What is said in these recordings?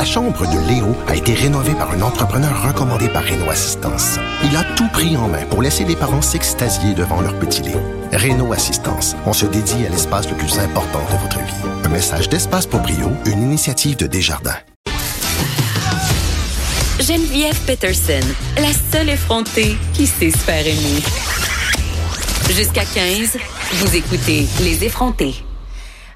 La chambre de Léo a été rénovée par un entrepreneur recommandé par Renault Assistance. Il a tout pris en main pour laisser les parents s'extasier devant leur petit Léo. Renault Assistance, on se dédie à l'espace le plus important de votre vie. Un message d'Espace pour Brio, une initiative de Desjardins. Geneviève Peterson, la seule effrontée qui sait se faire aimer. Jusqu'à 15, vous écoutez Les effrontés.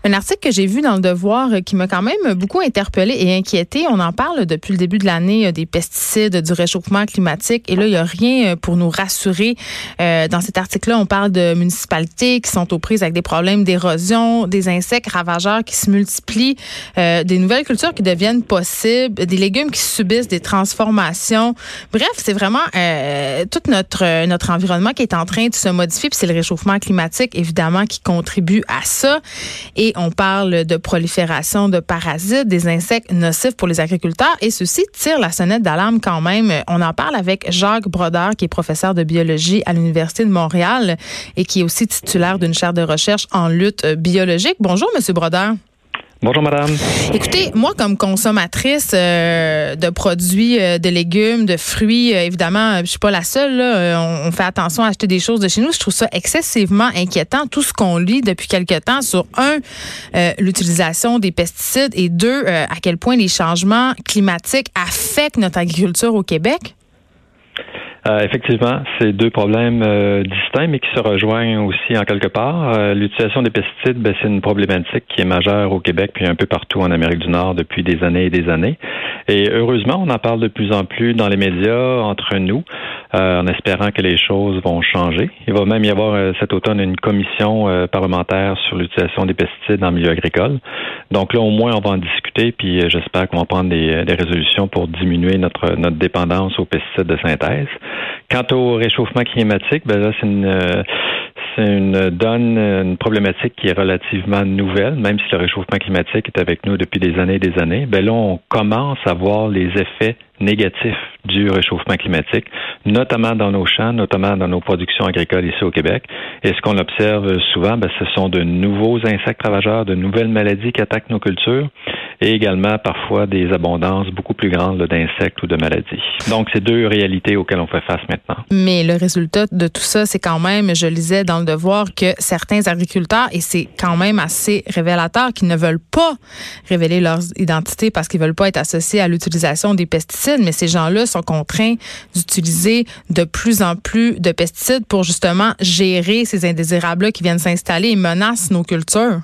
Un article que j'ai vu dans le Devoir euh, qui m'a quand même beaucoup interpellé et inquiété. On en parle depuis le début de l'année euh, des pesticides, du réchauffement climatique. Et là, il n'y a rien euh, pour nous rassurer. dans cet article-là, on parle de municipalités qui sont aux prises avec des problèmes d'érosion, des insectes ravageurs qui se multiplient, des nouvelles cultures qui deviennent possibles, des légumes qui subissent des transformations. Bref, c'est vraiment tout notre notre environnement qui est en train de se modifier. Puis c'est le réchauffement climatique, évidemment, qui contribue à ça. Et on parle de prolifération de parasites, des insectes nocifs pour les agriculteurs et ceci tire la sonnette d'alarme quand même. On en parle avec Jacques Brodeur qui est professeur de biologie à l'Université de Montréal et qui est aussi titulaire d'une chaire de recherche en lutte biologique. Bonjour monsieur Brodeur. Bonjour, madame. Écoutez, moi, comme consommatrice euh, de produits, euh, de légumes, de fruits, euh, évidemment, je suis pas la seule. On, fait attention à acheter des choses de chez nous. Je trouve ça excessivement inquiétant, tout ce qu'on lit depuis quelque temps sur, un, l'utilisation des pesticides et deux, à quel point les changements climatiques affectent notre agriculture au Québec. Euh, effectivement, c'est deux problèmes euh, distincts, mais qui se rejoignent aussi en quelque part. Euh, l'utilisation des pesticides, ben, c'est une problématique qui est majeure au Québec puis un peu partout en Amérique du Nord depuis des années et des années. Et heureusement, on en parle de plus en plus dans les médias, entre nous, en espérant que les choses vont changer. Il va même y avoir cet automne une commission parlementaire sur l'utilisation des pesticides le milieu agricole. Donc là, au moins, on va en discuter, puis j'espère qu'on va prendre des, des résolutions pour diminuer notre, notre dépendance aux pesticides de synthèse. Quant au réchauffement climatique, ben là, c'est une, euh, c'est une donne, une problématique qui est relativement nouvelle, même si le réchauffement climatique est avec nous depuis des années et des années. Ben là, on commence à voir les effets négatifs du réchauffement climatique, notamment dans nos champs, notamment dans nos productions agricoles ici au Québec. Et ce qu'on observe souvent, ben, ce sont de nouveaux insectes ravageurs, de nouvelles maladies qui attaquent nos cultures et également parfois des abondances beaucoup plus grandes d'insectes ou de maladies. Donc, c'est deux réalités auxquelles on fait face maintenant. Mais le résultat de tout ça, c'est quand même, je lisais dans le devoir, que certains agriculteurs, et c'est quand même assez révélateur, qui ne veulent pas révéler leur identité parce qu'ils veulent pas être associés à l'utilisation des pesticides, mais ces gens-là sont contraints d'utiliser de plus en plus de pesticides pour justement gérer ces indésirables-là qui viennent s'installer et menacent nos cultures.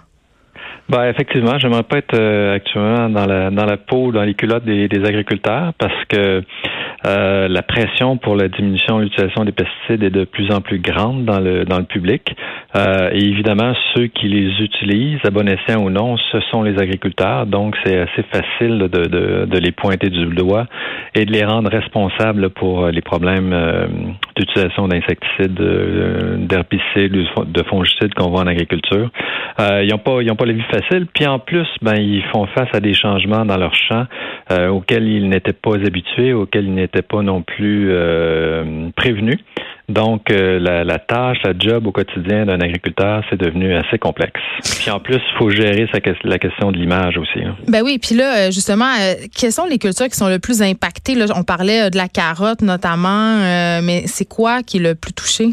Ben, effectivement, j'aimerais pas être euh, actuellement dans la dans la peau, dans les culottes des, des agriculteurs parce que euh, la pression pour la diminution de l'utilisation des pesticides est de plus en plus grande dans le dans le public. Euh, et évidemment, ceux qui les utilisent, à bon escient ou non, ce sont les agriculteurs. Donc, c'est assez facile de, de, de, les pointer du doigt et de les rendre responsables pour les problèmes euh, d'utilisation d'insecticides, d'herbicides, de fongicides qu'on voit en agriculture. ils n'ont pas ils pas la vie facile. Puis en plus, ben ils font face à des changements dans leur champ auxquels ils n'étaient pas habitués, auxquels ils n'étaient n'était pas non plus euh, prévenu. Donc, euh, la, tâche, la job au quotidien d'un agriculteur, c'est devenu assez complexe. Puis en plus, il faut gérer la question de l'image aussi. Hein. Ben oui, puis là, euh, justement, quelles sont les cultures qui sont le plus impactées? Là, on parlait de la carotte notamment, mais c'est quoi qui est le plus touché?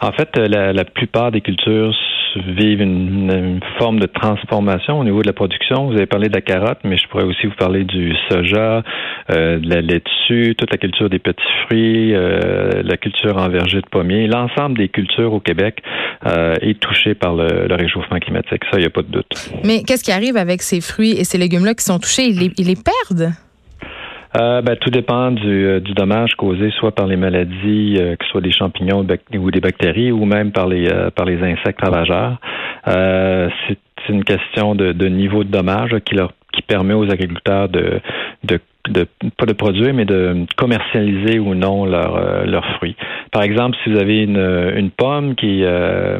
En fait, la, la plupart des cultures vivent une, forme de transformation au niveau de la production. Vous avez parlé de la carotte, mais je pourrais aussi vous parler du soja, euh, de la laitue, toute la culture des petits fruits, euh, la culture en verger de pommiers. L'ensemble des cultures au Québec euh, est touché par le, réchauffement climatique. Ça, il n'y a pas de doute. Mais qu'est-ce qui arrive avec ces fruits et ces légumes-là qui sont touchés? Ils les, perdent? Ben, tout dépend du, du, dommage causé soit par les maladies, que ce soit des champignons ou des bactéries, ou même par les par les insectes ravageurs. c'est une question de, de, niveau de dommage qui leur qui permet aux agriculteurs de, de de pas de produire, mais de commercialiser ou non leurs euh, fruits. Par exemple, si vous avez une, une pomme qui euh,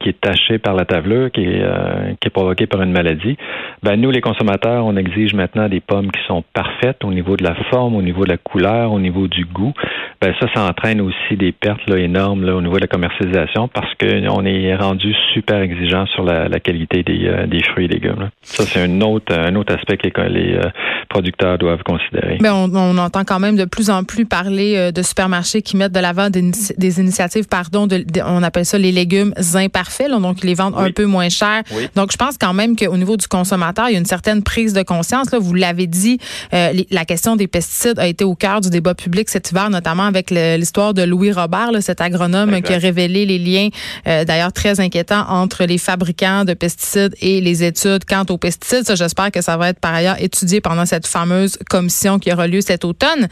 qui est taché par la tavelure, qui est, euh, qui est provoqué par une maladie. Ben nous, les consommateurs, on exige maintenant des pommes qui sont parfaites au niveau de la forme, au niveau de la couleur, au niveau du goût. Ben ça, ça entraîne aussi des pertes là, énormes au niveau de la commercialisation parce qu'on est rendu super exigeant sur la, qualité des, euh, des, fruits et légumes. Ça, c'est un autre, un autre aspect que les, euh, producteurs doivent considérer. Ben on, entend quand même de plus en plus parler de supermarchés qui mettent de l'avant des, des, initiatives, pardon, on appelle ça les légumes imparfaits, donc ils les vendent un peu moins cher. Donc, je pense quand même qu'au niveau du consommateur, il y a une certaine prise de conscience. Là, vous l'avez dit, euh, la question des pesticides a été au cœur du débat public cet hiver, notamment avec l'histoire de Louis Robert, cet agronome qui a révélé les liens, euh, d'ailleurs très inquiétants, entre les fabricants de pesticides et les études quant aux pesticides. Ça, j'espère que ça va être par ailleurs étudié pendant cette fameuse commission qui aura lieu cet automne.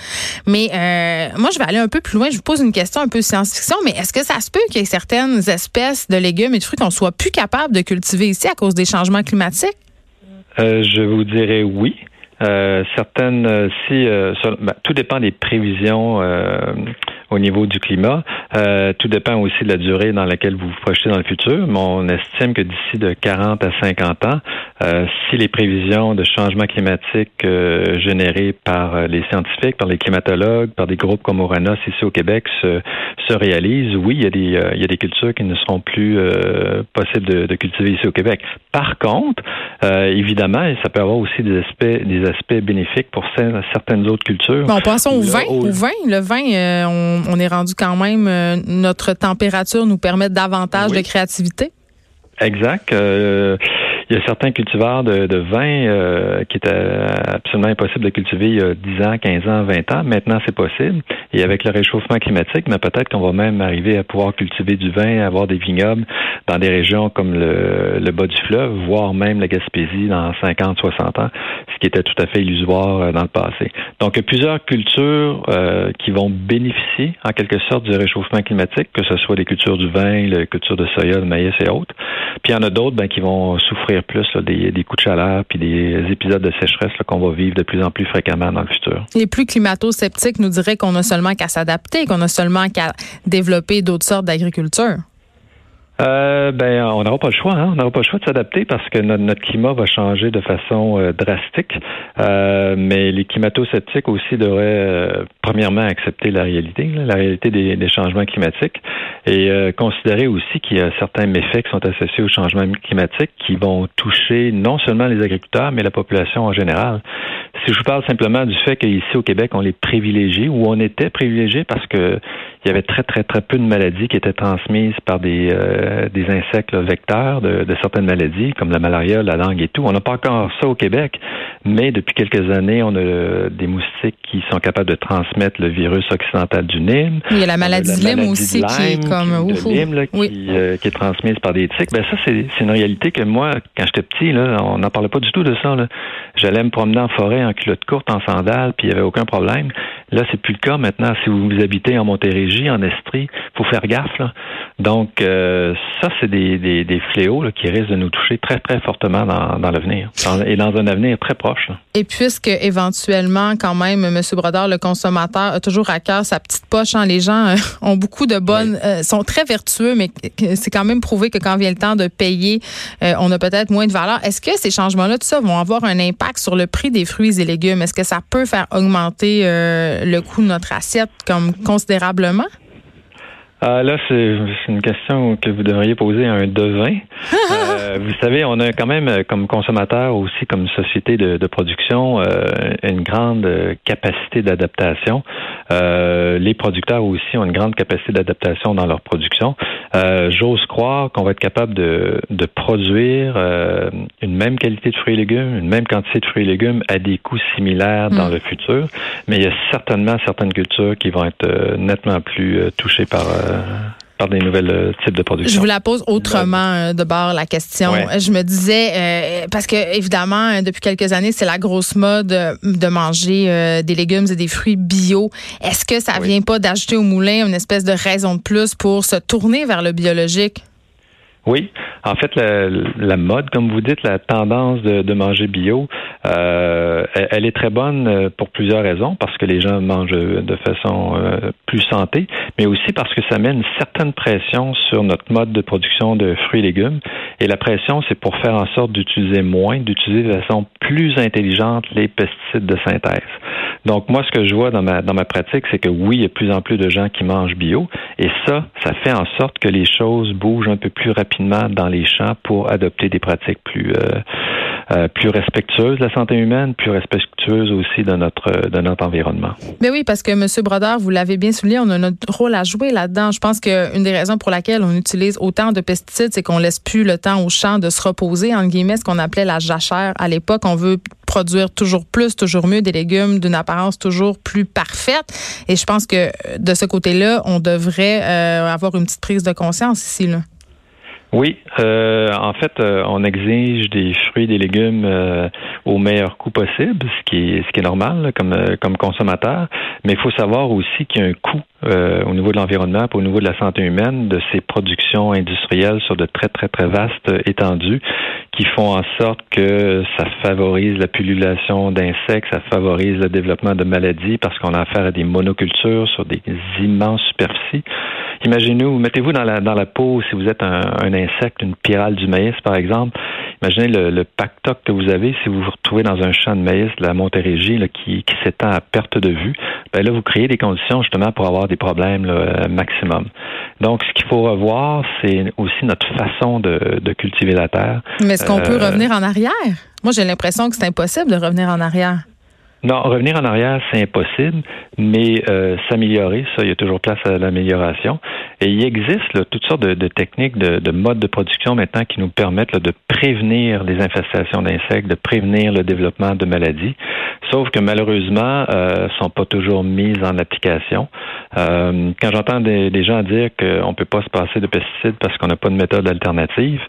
Mais euh, moi, je vais aller un peu plus loin. Je vous pose une question un peu science-fiction, mais est-ce que ça se peut qu'il y ait certaines espèces de légumes et de fruits qu'on soit plus capable de cultiver ici à cause des changements climatiques? Euh, je vous dirais oui. Euh, certaines, euh, si ben, tout dépend des prévisions au niveau du climat. Euh, tout dépend aussi de la durée dans laquelle vous vous projetez dans le futur, mais on estime que d'ici de 40 à 50 ans, euh, si les prévisions de changement climatique euh, générées par les scientifiques, par les climatologues, par des groupes comme Oranos ici au Québec se, se réalisent, oui, il y, a des, il y a des cultures qui ne seront plus possibles de, de, cultiver ici au Québec. Par contre, évidemment, ça peut avoir aussi des aspects, des aspects bénéfiques pour certaines autres cultures. Bon, passons au vin. Au vin, le vin, on on, est rendu quand même, euh, notre température nous permet davantage de créativité. Exact. Euh, il y a certains cultivars de, de vin euh, qui étaient absolument impossible de cultiver il y a 10 ans, 15 ans, 20 ans. Maintenant, c'est possible. Et avec le réchauffement climatique, mais peut-être qu'on va même arriver à pouvoir cultiver du vin, avoir des vignobles dans des régions comme le, le bas du fleuve, voire même la Gaspésie dans 50, 60 ans, ce qui était tout à fait illusoire euh, dans le passé. Donc, il y a plusieurs cultures euh, qui vont bénéficier en quelque sorte du réchauffement climatique, que ce soit les cultures du vin, les cultures de soya, de maïs et autres. Puis il y en a d'autres ben, qui vont souffrir plus des, coups de chaleur puis des épisodes de sécheresse qu'on va vivre de plus en plus fréquemment dans le futur. Les plus climato-sceptiques nous diraient qu'on a seulement qu'à s'adapter, qu'on a seulement qu'à développer d'autres sortes d'agriculture. Euh, ben, on n'aura pas le choix. Hein? On n'aura pas le choix de s'adapter parce que notre, climat va changer de façon euh, drastique. Euh, mais les climato-sceptiques aussi devraient, euh, premièrement, accepter la réalité, la réalité des, des, changements climatiques, et considérer aussi qu'il y a certains méfaits qui sont associés au changement climatique qui vont toucher non seulement les agriculteurs, mais la population en général. Si je vous parle simplement du fait qu'ici au Québec, on est privilégié ou on était privilégié parce que il y avait très, très, très peu de maladies qui étaient transmises par des, euh, des insectes vecteurs de, de, certaines maladies, comme la malaria, la langue et tout. On n'a pas encore ça au Québec, mais depuis quelques années, on a des moustiques qui sont capables de transmettre le virus occidental du Nîmes. Il y a la maladie, de Lyme aussi qui est comme qui, euh, qui, est transmise par des tiques. Ben ça, c'est une réalité que moi, quand j'étais petit, là, on n'en parlait pas du tout de ça. J'allais me promener en forêt en culotte courte, en sandales, puis il n'y avait aucun problème. Là, c'est plus le cas maintenant. Si vous habitez en Montérégie, en Estrie, faut faire gaffe. Là. Donc, euh, ça, c'est des, des, des fléaux là, qui risquent de nous toucher très, très fortement dans, dans l'avenir et dans un avenir très proche. Et puisque éventuellement, quand même, M. Brodeur, le consommateur, a toujours à cœur sa petite poche. Hein, les gens euh, ont beaucoup de bonnes, euh, sont très vertueux, mais c'est quand même prouvé que quand vient le temps de payer, on a peut-être moins de valeur. Est-ce que ces changements-là, tout ça, vont avoir un impact sur le prix des fruits et légumes? Est-ce que ça peut faire augmenter le coût de notre assiette comme considérablement? Ah, là, c'est une question que vous devriez poser à un devin. euh, vous savez, on a quand même, comme consommateur aussi, comme société de, de production, euh, une grande capacité d'adaptation. Euh, les producteurs aussi ont une grande capacité d'adaptation dans leur production. J'ose croire qu'on va être capable de, de produire une même qualité de fruits et légumes, une même quantité de fruits et légumes à des coûts similaires dans mm. le futur. Mais il y a certainement certaines cultures qui vont être nettement plus touchées par par des nouvelles euh, types de production. Je vous la pose autrement euh, de bord la question. Je me disais euh, parce que évidemment depuis quelques années c'est la grosse mode de manger des légumes et des fruits bio. Est-ce que ça vient pas d'ajouter au moulin une espèce de raison de plus pour se tourner vers le biologique? Oui, en fait, la, mode, comme vous dites, la tendance de, manger bio, euh, elle est très bonne pour plusieurs raisons, parce que les gens mangent de façon plus santé, mais aussi parce que ça met une certaine pression sur notre mode de production de fruits et légumes. Et la pression, c'est pour faire en sorte d'utiliser moins, d'utiliser de façon plus intelligente les pesticides de synthèse. Donc moi, ce que je vois dans ma dans ma pratique, c'est que oui, il y a de plus en plus de gens qui mangent bio, et ça, ça fait en sorte que les choses bougent un peu plus rapidement dans les champs pour adopter des pratiques plus euh, euh, plus respectueuses de la santé humaine, plus respectueuses aussi de notre de notre environnement. Mais oui, parce que M. Brodeur, vous l'avez bien souligné, on a notre rôle à jouer là-dedans. Je pense qu'une des raisons pour laquelle on utilise autant de pesticides, c'est qu'on laisse plus le temps au champ de se reposer, en guillemets, ce qu'on appelait la jachère à l'époque. On veut produire toujours plus, toujours mieux, des légumes d'une apparence toujours plus parfaite. Et je pense que de ce côté-là, on devrait euh, avoir une petite prise de conscience ici. Oui, euh, en fait, euh, on exige des fruits et des légumes euh, au meilleur coût possible, ce qui est ce qui est normal comme comme consommateur. Mais il faut savoir aussi qu'il y a un coût au niveau de l'environnement, au niveau de la santé humaine, de ces productions industrielles sur de très très très vastes étendues, qui font en sorte que ça favorise la pullulation d'insectes, ça favorise le développement de maladies parce qu'on a affaire à des monocultures sur des immenses superficies. Imaginez-vous, mettez-vous dans la, dans la peau, si vous êtes un, un insecte, une pyrale du maïs, par exemple. Imaginez le, le pactoc que vous avez si vous vous retrouvez dans un champ de maïs de la Montérégie là, qui, qui s'étend à perte de vue. Ben là, vous créez des conditions justement pour avoir des problèmes là, maximum. Donc, ce qu'il faut revoir, c'est aussi notre façon de, de, cultiver la terre. Mais est-ce qu'on peut euh, revenir en arrière? Moi, j'ai l'impression que c'est impossible de revenir en arrière. Non, revenir en arrière, c'est impossible, mais euh, s'améliorer, ça, il y a toujours place à l'amélioration. Et il existe là, toutes sortes de, techniques, de, de, modes de production maintenant qui nous permettent là, de prévenir les infestations d'insectes, de prévenir le développement de maladies. Sauf que malheureusement, euh, sont pas toujours mises en application. Euh, quand j'entends des, des, gens dire qu'on peut pas se passer de pesticides parce qu'on n'a pas de méthode alternative,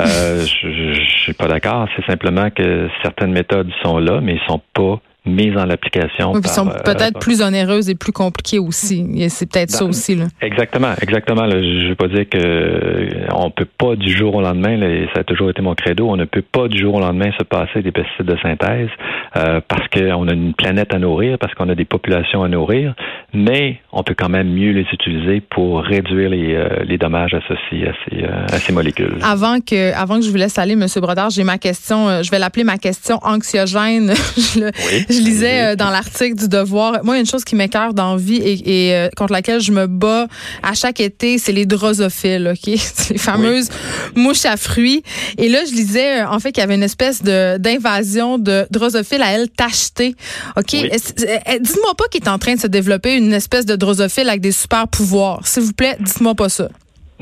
euh, je, je suis pas d'accord. C'est simplement que certaines méthodes sont là, mais ils sont pas mise en application. Oui, sont euh, peut-être plus onéreuses et plus compliquées aussi. C'est peut-être ça aussi. Là. Exactement, exactement. Je ne veux pas dire que euh, on peut pas du jour au lendemain, et ça a toujours été mon credo, on ne peut pas du jour au lendemain se passer des pesticides de synthèse euh, parce qu'on a une planète à nourrir, parce qu'on a des populations à nourrir, mais on peut quand même mieux les utiliser pour réduire les, les dommages associés à ces, à ces molécules. Avant que, avant que je vous laisse aller, M. Brodard, j'ai ma question, je vais l'appeler ma question anxiogène. oui je lisais euh, dans l'article du Devoir. Moi, il y a une chose qui m'écœure dans la vie et, et euh, contre laquelle je me bats à chaque été, c'est les drosophiles, OK? les fameuses mouches à fruits. Et là, je lisais, euh, en fait, qu'il y avait une espèce de d'invasion de drosophiles à elle tachetées. OK? Dites-moi pas qu'il est en train de se développer une espèce de drosophile avec des super pouvoirs. S'il vous plaît, dites-moi pas ça.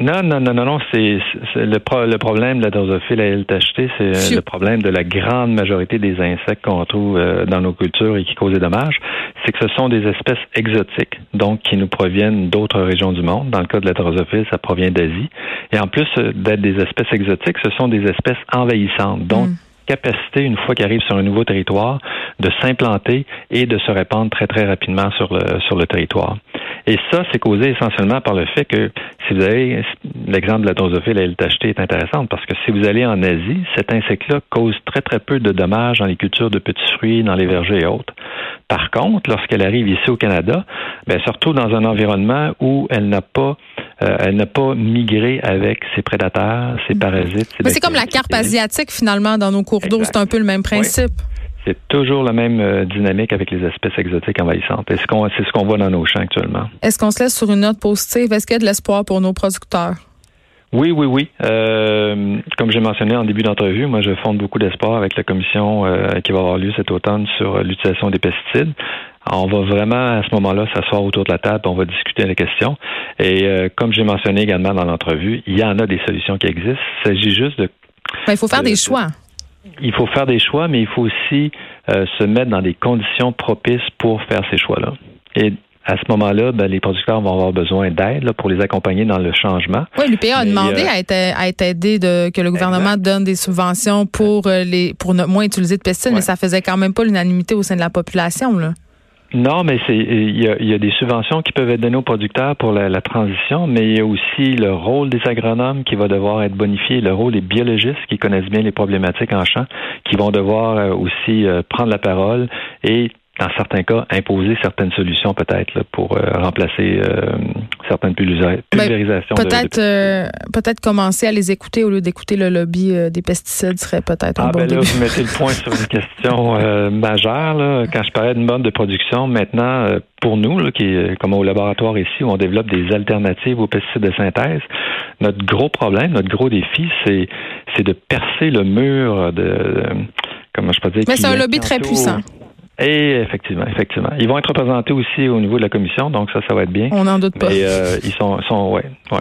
Non, non, non, non, non. C'est, le, le problème de la drosophile à tachetée, c'est le problème de la grande majorité des insectes qu'on trouve euh, dans nos cultures et qui causent des dommages. C'est que ce sont des espèces exotiques, donc qui nous proviennent d'autres régions du monde. Dans le cas de la drosophile, ça provient d'Asie. Et en plus euh, d'être des espèces exotiques, ce sont des espèces envahissantes. Donc, mm. capacité, une fois qu'ils arrivent sur un nouveau territoire, de s'implanter et de se répandre très, très rapidement sur le, sur le territoire. Et ça, c'est causé essentiellement par le fait que si vous avez l'exemple de la drosophile à tachetée est intéressant parce que si vous allez en Asie, cet insecte-là cause très très peu de dommages dans les cultures de petits fruits, dans les vergers et autres. Par contre, lorsqu'elle arrive ici au Canada, ben, surtout dans un environnement où elle n'a pas euh, elle n'a pas migré avec ses prédateurs, ses parasites. Mais c'est comme la carpe asiatique finalement dans nos cours d'eau, c'est un peu le même principe. C'est toujours la même euh, dynamique avec les espèces exotiques envahissantes. C'est ce qu'on c'est ce qu'on voit dans nos champs actuellement. Est-ce qu'on se laisse sur une note positive? Est-ce qu'il y a de l'espoir pour nos producteurs? Oui, oui, oui. Euh, comme j'ai mentionné en début d'entrevue, moi, je fonde beaucoup d'espoir avec la commission euh, qui va avoir lieu cet automne sur l'utilisation des pesticides. on va vraiment, à ce moment-là, s'asseoir autour de la table, on va discuter des questions. Et comme j'ai mentionné également dans l'entrevue, il y en a des solutions qui existent. Il s'agit juste de... Ben, il faut faire des choix il faut faire des choix, mais il faut aussi euh, se mettre dans des conditions propices pour faire ces choix-là. Et à ce moment-là, ben, les producteurs vont avoir besoin d'aide pour les accompagner dans le changement. Oui, l'UPA a demandé euh, à, être, à être aidé de que le gouvernement donne des subventions pour euh, les pour ne moins utiliser de pesticides, mais ça faisait quand même pas l'unanimité au sein de la population. Là. Non, mais c'est il y, a, des subventions qui peuvent être données aux producteurs pour la, transition, mais il y a aussi le rôle des agronomes qui va devoir être bonifié, le rôle des biologistes qui connaissent bien les problématiques en champ, qui vont devoir euh, aussi euh, prendre la parole et dans certains cas, imposer certaines solutions peut-être pour euh, remplacer euh, certaines ben, pulvérisations. peut-être euh, peut-être commencer à les écouter au lieu d'écouter le lobby des pesticides serait peut-être un ah, bon ben Là, vous mettez le point sur une question majeure. Là. Quand je parlais d'une mode de production, maintenant, pour nous, là, qui est comme au laboratoire ici, où on développe des alternatives aux pesticides de synthèse, notre gros problème, notre gros défi, c'est c'est de percer le mur de, comment je peux dire. Mais c'est un lobby très puissant. Et effectivement, effectivement. Ils vont être représentés aussi au niveau de la commission, donc ça, ça va être bien. On n'en doute pas. Mais euh, ils sont, sont ouais, ouais.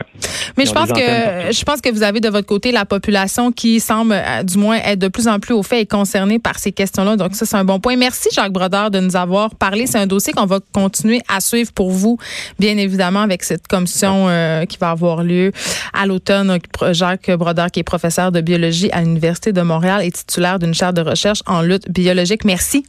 Mais je pense que je pense que vous avez de votre côté la population qui semble, euh, du moins, être de plus en plus au fait et concernée par ces questions-là. Donc ça, c'est un bon point. Merci Jacques Brodeur de nous avoir parlé. C'est un dossier qu'on va continuer à suivre pour vous, bien évidemment, avec cette commission euh, qui va avoir lieu à l'automne. Jacques Brodeur, qui est professeur de biologie à l'université de Montréal et titulaire d'une chaire de recherche en lutte biologique. Merci.